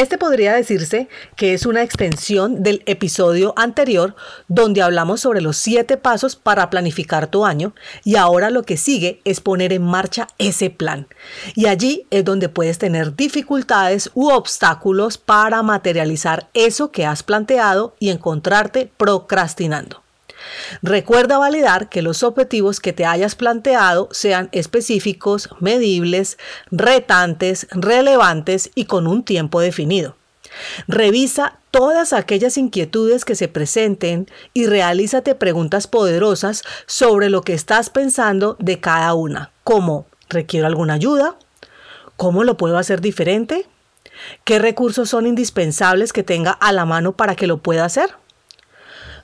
Este podría decirse que es una extensión del episodio anterior donde hablamos sobre los siete pasos para planificar tu año y ahora lo que sigue es poner en marcha ese plan. Y allí es donde puedes tener dificultades u obstáculos para materializar eso que has planteado y encontrarte procrastinando. Recuerda validar que los objetivos que te hayas planteado sean específicos, medibles, retantes, relevantes y con un tiempo definido. Revisa todas aquellas inquietudes que se presenten y realízate preguntas poderosas sobre lo que estás pensando de cada una, como ¿requiero alguna ayuda? ¿Cómo lo puedo hacer diferente? ¿Qué recursos son indispensables que tenga a la mano para que lo pueda hacer?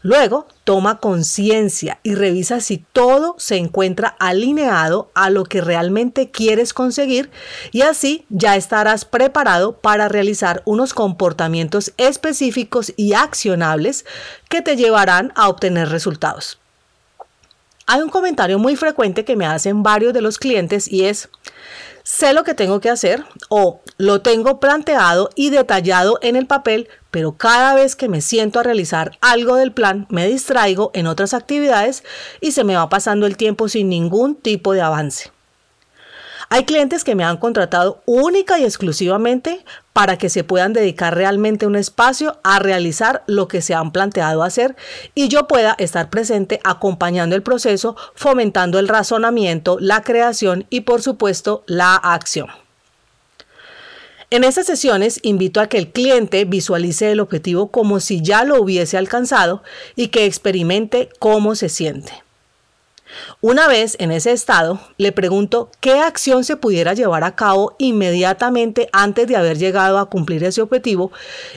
Luego, toma conciencia y revisa si todo se encuentra alineado a lo que realmente quieres conseguir y así ya estarás preparado para realizar unos comportamientos específicos y accionables que te llevarán a obtener resultados. Hay un comentario muy frecuente que me hacen varios de los clientes y es, sé lo que tengo que hacer o lo tengo planteado y detallado en el papel, pero cada vez que me siento a realizar algo del plan me distraigo en otras actividades y se me va pasando el tiempo sin ningún tipo de avance. Hay clientes que me han contratado única y exclusivamente para que se puedan dedicar realmente un espacio a realizar lo que se han planteado hacer y yo pueda estar presente acompañando el proceso, fomentando el razonamiento, la creación y por supuesto la acción. En estas sesiones invito a que el cliente visualice el objetivo como si ya lo hubiese alcanzado y que experimente cómo se siente. Una vez en ese estado, le pregunto qué acción se pudiera llevar a cabo inmediatamente antes de haber llegado a cumplir ese objetivo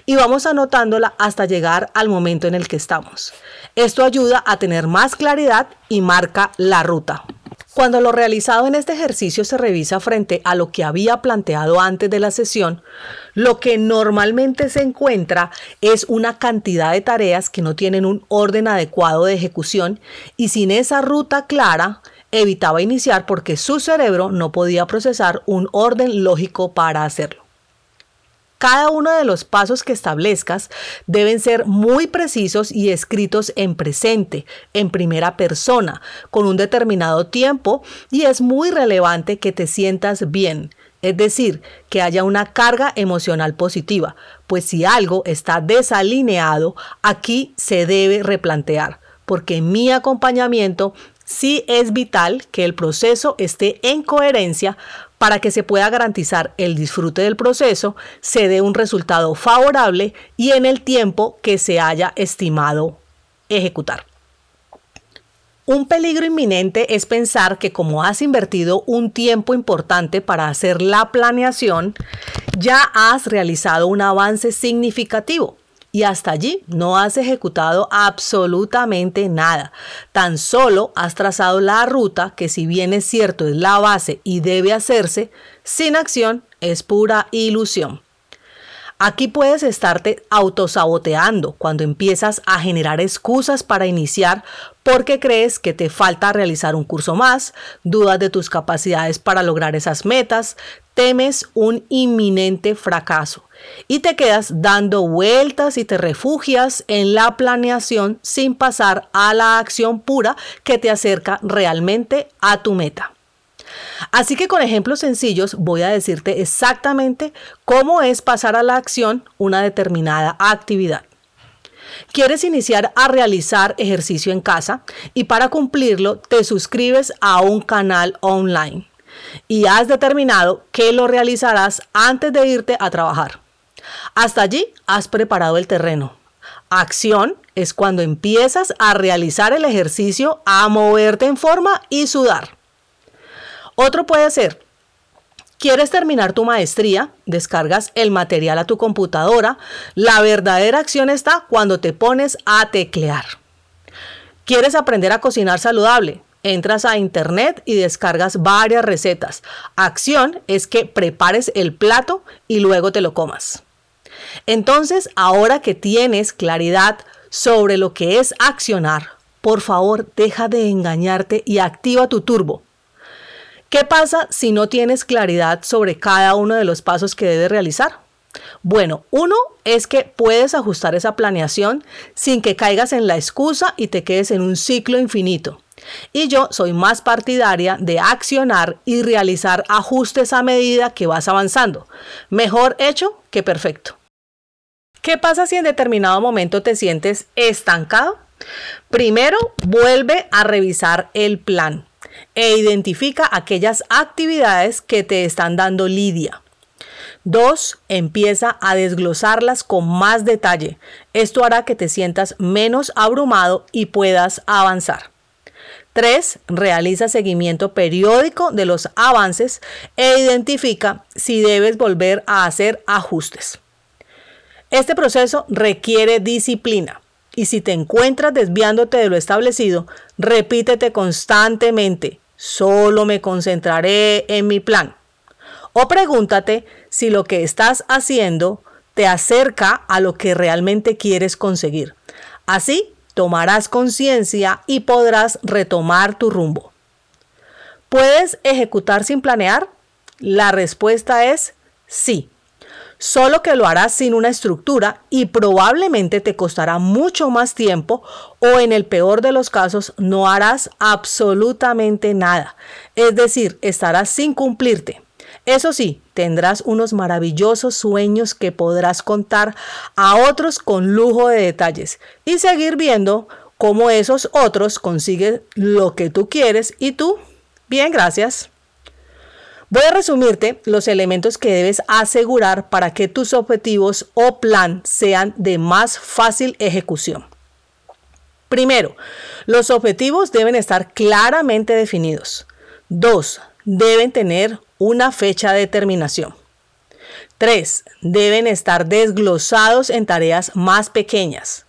y vamos anotándola hasta llegar al momento en el que estamos. Esto ayuda a tener más claridad y marca la ruta. Cuando lo realizado en este ejercicio se revisa frente a lo que había planteado antes de la sesión, lo que normalmente se encuentra es una cantidad de tareas que no tienen un orden adecuado de ejecución y sin esa ruta clara evitaba iniciar porque su cerebro no podía procesar un orden lógico para hacerlo. Cada uno de los pasos que establezcas deben ser muy precisos y escritos en presente, en primera persona, con un determinado tiempo y es muy relevante que te sientas bien, es decir, que haya una carga emocional positiva, pues si algo está desalineado, aquí se debe replantear, porque mi acompañamiento sí es vital que el proceso esté en coherencia para que se pueda garantizar el disfrute del proceso, se dé un resultado favorable y en el tiempo que se haya estimado ejecutar. Un peligro inminente es pensar que como has invertido un tiempo importante para hacer la planeación, ya has realizado un avance significativo y hasta allí no has ejecutado absolutamente nada. Tan solo has trazado la ruta que si bien es cierto es la base y debe hacerse, sin acción es pura ilusión. Aquí puedes estarte autosaboteando cuando empiezas a generar excusas para iniciar porque crees que te falta realizar un curso más, dudas de tus capacidades para lograr esas metas, temes un inminente fracaso y te quedas dando vueltas y te refugias en la planeación sin pasar a la acción pura que te acerca realmente a tu meta. Así que con ejemplos sencillos voy a decirte exactamente cómo es pasar a la acción una determinada actividad. Quieres iniciar a realizar ejercicio en casa y para cumplirlo te suscribes a un canal online y has determinado que lo realizarás antes de irte a trabajar. Hasta allí has preparado el terreno. Acción es cuando empiezas a realizar el ejercicio, a moverte en forma y sudar. Otro puede ser, ¿Quieres terminar tu maestría? Descargas el material a tu computadora. La verdadera acción está cuando te pones a teclear. ¿Quieres aprender a cocinar saludable? Entras a internet y descargas varias recetas. Acción es que prepares el plato y luego te lo comas. Entonces, ahora que tienes claridad sobre lo que es accionar, por favor, deja de engañarte y activa tu turbo. ¿Qué pasa si no tienes claridad sobre cada uno de los pasos que debes realizar? Bueno, uno es que puedes ajustar esa planeación sin que caigas en la excusa y te quedes en un ciclo infinito. Y yo soy más partidaria de accionar y realizar ajustes a medida que vas avanzando. Mejor hecho que perfecto. ¿Qué pasa si en determinado momento te sientes estancado? Primero, vuelve a revisar el plan e identifica aquellas actividades que te están dando lidia. 2. Empieza a desglosarlas con más detalle. Esto hará que te sientas menos abrumado y puedas avanzar. 3. Realiza seguimiento periódico de los avances e identifica si debes volver a hacer ajustes. Este proceso requiere disciplina. Y si te encuentras desviándote de lo establecido, repítete constantemente, solo me concentraré en mi plan. O pregúntate si lo que estás haciendo te acerca a lo que realmente quieres conseguir. Así tomarás conciencia y podrás retomar tu rumbo. ¿Puedes ejecutar sin planear? La respuesta es sí solo que lo harás sin una estructura y probablemente te costará mucho más tiempo o en el peor de los casos no harás absolutamente nada. Es decir, estarás sin cumplirte. Eso sí, tendrás unos maravillosos sueños que podrás contar a otros con lujo de detalles y seguir viendo cómo esos otros consiguen lo que tú quieres y tú, bien, gracias. Voy a resumirte los elementos que debes asegurar para que tus objetivos o plan sean de más fácil ejecución. Primero, los objetivos deben estar claramente definidos. Dos, deben tener una fecha de terminación. Tres, deben estar desglosados en tareas más pequeñas.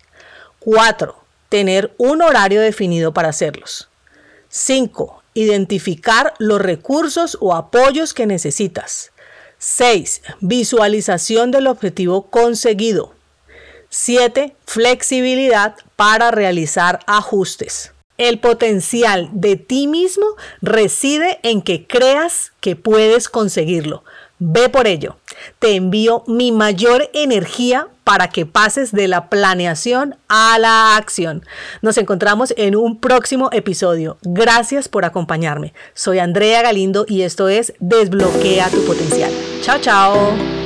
Cuatro, tener un horario definido para hacerlos. Cinco, Identificar los recursos o apoyos que necesitas. 6. Visualización del objetivo conseguido. 7. Flexibilidad para realizar ajustes. El potencial de ti mismo reside en que creas que puedes conseguirlo. Ve por ello. Te envío mi mayor energía para que pases de la planeación a la acción. Nos encontramos en un próximo episodio. Gracias por acompañarme. Soy Andrea Galindo y esto es Desbloquea tu potencial. Chao, chao.